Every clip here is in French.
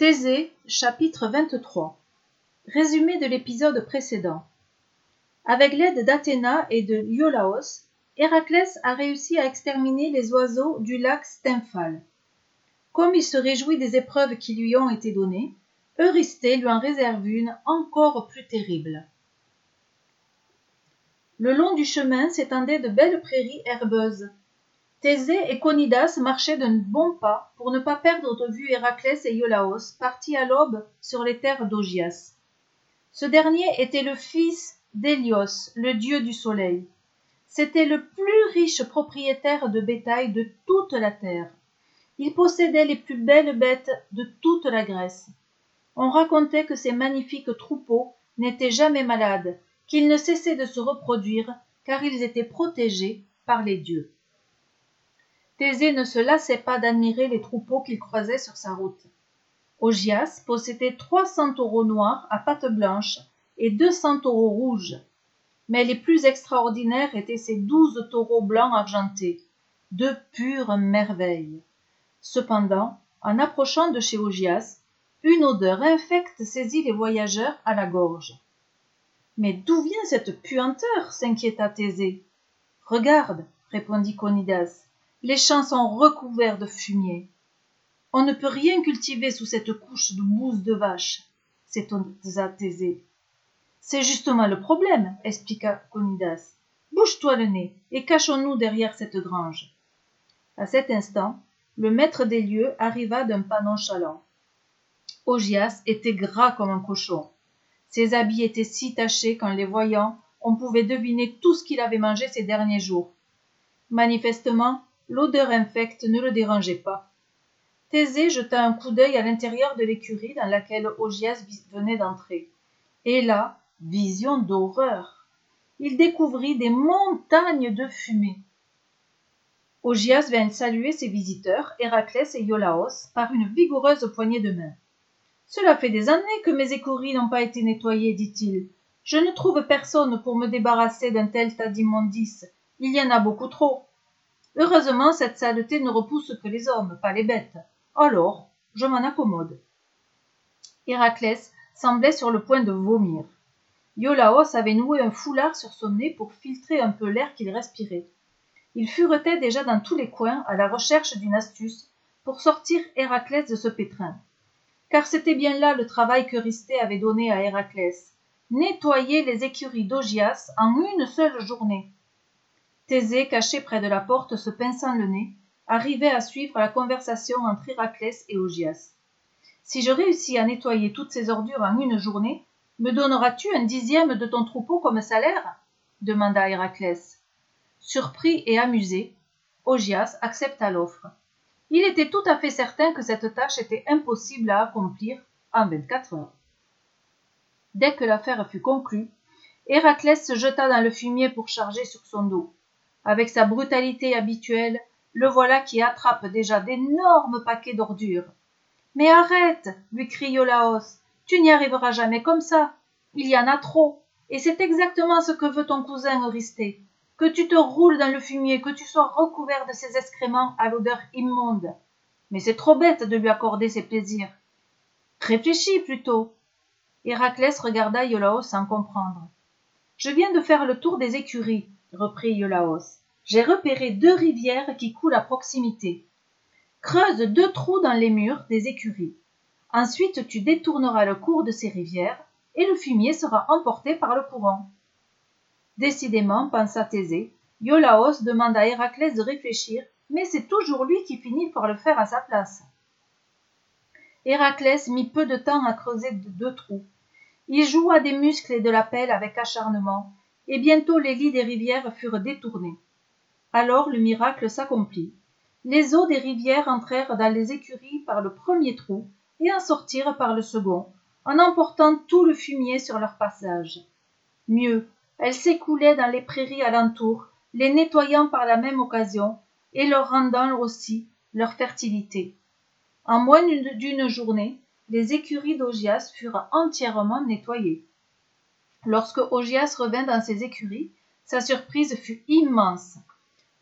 Thésée, chapitre 23 Résumé de l'épisode précédent. Avec l'aide d'Athéna et de Iolaos, Héraclès a réussi à exterminer les oiseaux du lac Stymphale. Comme il se réjouit des épreuves qui lui ont été données, Eurysthée lui en réserve une encore plus terrible. Le long du chemin s'étendaient de belles prairies herbeuses. Thésée et Conidas marchaient d'un bon pas pour ne pas perdre de vue Héraclès et Iolaos, partis à l'aube sur les terres d'Augias. Ce dernier était le fils d'Hélios, le dieu du soleil. C'était le plus riche propriétaire de bétail de toute la terre. Il possédait les plus belles bêtes de toute la Grèce. On racontait que ces magnifiques troupeaux n'étaient jamais malades, qu'ils ne cessaient de se reproduire, car ils étaient protégés par les dieux. Thésée ne se lassait pas d'admirer les troupeaux qu'il croisait sur sa route. Augias possédait trois cents taureaux noirs à pattes blanches et deux cents taureaux rouges. Mais les plus extraordinaires étaient ces douze taureaux blancs argentés, de pures merveilles. Cependant, en approchant de chez Augias, une odeur infecte saisit les voyageurs à la gorge. Mais d'où vient cette puanteur? s'inquiéta Thésée. Regarde, répondit Conidas, les champs sont recouverts de fumier. On ne peut rien cultiver sous cette couche de bouse de vache, s'étonna Thésée. C'est justement le problème, expliqua Conidas. Bouge-toi le nez et cachons-nous derrière cette grange. À cet instant, le maître des lieux arriva d'un pas nonchalant. Augias était gras comme un cochon. Ses habits étaient si tachés qu'en les voyant, on pouvait deviner tout ce qu'il avait mangé ces derniers jours. Manifestement, l'odeur infecte ne le dérangeait pas. Thésée jeta un coup d'œil à l'intérieur de l'écurie dans laquelle Augias venait d'entrer. Et là, vision d'horreur. Il découvrit des montagnes de fumée. Augias vint saluer ses visiteurs, Héraclès et Iolaos, par une vigoureuse poignée de main. Cela fait des années que mes écuries n'ont pas été nettoyées, dit-il. Je ne trouve personne pour me débarrasser d'un tel tas d'immondices. Il y en a beaucoup trop. Heureusement, cette saleté ne repousse que les hommes, pas les bêtes. Alors, je m'en accommode. Héraclès semblait sur le point de vomir. Iolaos avait noué un foulard sur son nez pour filtrer un peu l'air qu'il respirait. Il furetait déjà dans tous les coins à la recherche d'une astuce pour sortir Héraclès de ce pétrin car c'était bien là le travail qu'Eurysthée avait donné à Héraclès nettoyer les écuries d'Augias en une seule journée. Thésée, caché près de la porte, se pinçant le nez, arrivait à suivre la conversation entre Héraclès et Augias. Si je réussis à nettoyer toutes ces ordures en une journée, me donneras-tu un dixième de ton troupeau comme salaire? demanda Héraclès. Surpris et amusé, Augias accepta l'offre il était tout à fait certain que cette tâche était impossible à accomplir en vingt-quatre heures. Dès que l'affaire fut conclue, Héraclès se jeta dans le fumier pour charger sur son dos. Avec sa brutalité habituelle, le voilà qui attrape déjà d'énormes paquets d'ordures. Mais arrête, lui crie Iolaos, tu n'y arriveras jamais comme ça. Il y en a trop, et c'est exactement ce que veut ton cousin Eurysthée que tu te roules dans le fumier, que tu sois recouvert de ces excréments à l'odeur immonde. Mais c'est trop bête de lui accorder ces plaisirs. Réfléchis plutôt. Héraclès regarda Iolaos sans comprendre. Je viens de faire le tour des écuries, reprit Iolaos. J'ai repéré deux rivières qui coulent à proximité. Creuse deux trous dans les murs des écuries. Ensuite, tu détourneras le cours de ces rivières et le fumier sera emporté par le courant. Décidément, pensa Thésée, Iolaos demande à Héraclès de réfléchir, mais c'est toujours lui qui finit par le faire à sa place. Héraclès mit peu de temps à creuser deux trous. Il joua des muscles et de la pelle avec acharnement, et bientôt les lits des rivières furent détournés. Alors le miracle s'accomplit. Les eaux des rivières entrèrent dans les écuries par le premier trou et en sortirent par le second, en emportant tout le fumier sur leur passage. Mieux, elles s'écoulaient dans les prairies alentour, les nettoyant par la même occasion, et leur rendant aussi leur fertilité. En moins d'une journée, les écuries d'Augias furent entièrement nettoyées. Lorsque Augias revint dans ses écuries, sa surprise fut immense.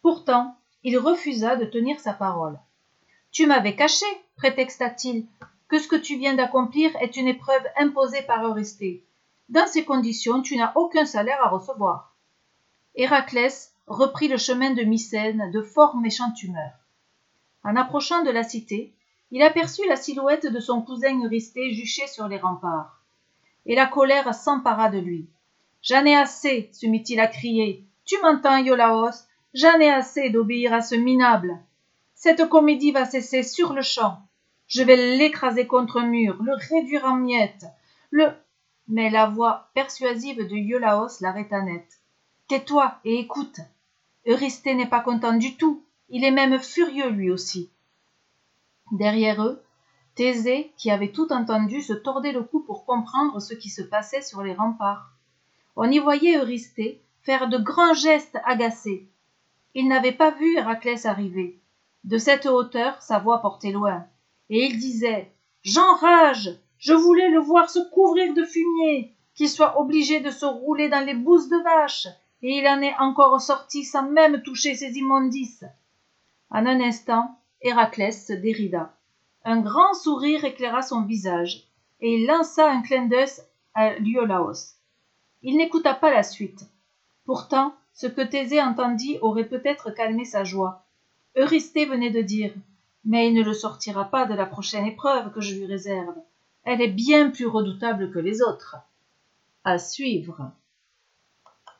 Pourtant, il refusa de tenir sa parole. Tu m'avais caché, prétexta-t-il. que ce que tu viens d'accomplir est une épreuve imposée par Eurysthée. Dans ces conditions, tu n'as aucun salaire à recevoir. Héraclès reprit le chemin de Mycène de fort méchante humeur. En approchant de la cité, il aperçut la silhouette de son cousin Eurysthée juché sur les remparts. Et la colère s'empara de lui. J'en ai assez, se mit-il à crier. Tu m'entends, Iolaos? J'en ai assez d'obéir à ce minable. Cette comédie va cesser sur le champ. Je vais l'écraser contre un mur, le réduire en miettes, le. Mais la voix persuasive de Iolaos l'arrêta net. Tais-toi et écoute. Eurysthée n'est pas content du tout. Il est même furieux lui aussi. Derrière eux, Thésée, qui avait tout entendu, se tordait le cou pour comprendre ce qui se passait sur les remparts. On y voyait Eurysthée faire de grands gestes agacés. Il n'avait pas vu Héraclès arriver. De cette hauteur, sa voix portait loin, et il disait J'enrage Je voulais le voir se couvrir de fumier, qu'il soit obligé de se rouler dans les bousses de vache, et il en est encore sorti sans même toucher ses immondices. En un instant, Héraclès se dérida. Un grand sourire éclaira son visage, et il lança un clin d'œil à Iolaos. Il n'écouta pas la suite. Pourtant, ce que Thésée entendit aurait peut-être calmé sa joie. Eurysthée venait de dire Mais il ne le sortira pas de la prochaine épreuve que je lui réserve. Elle est bien plus redoutable que les autres. À suivre.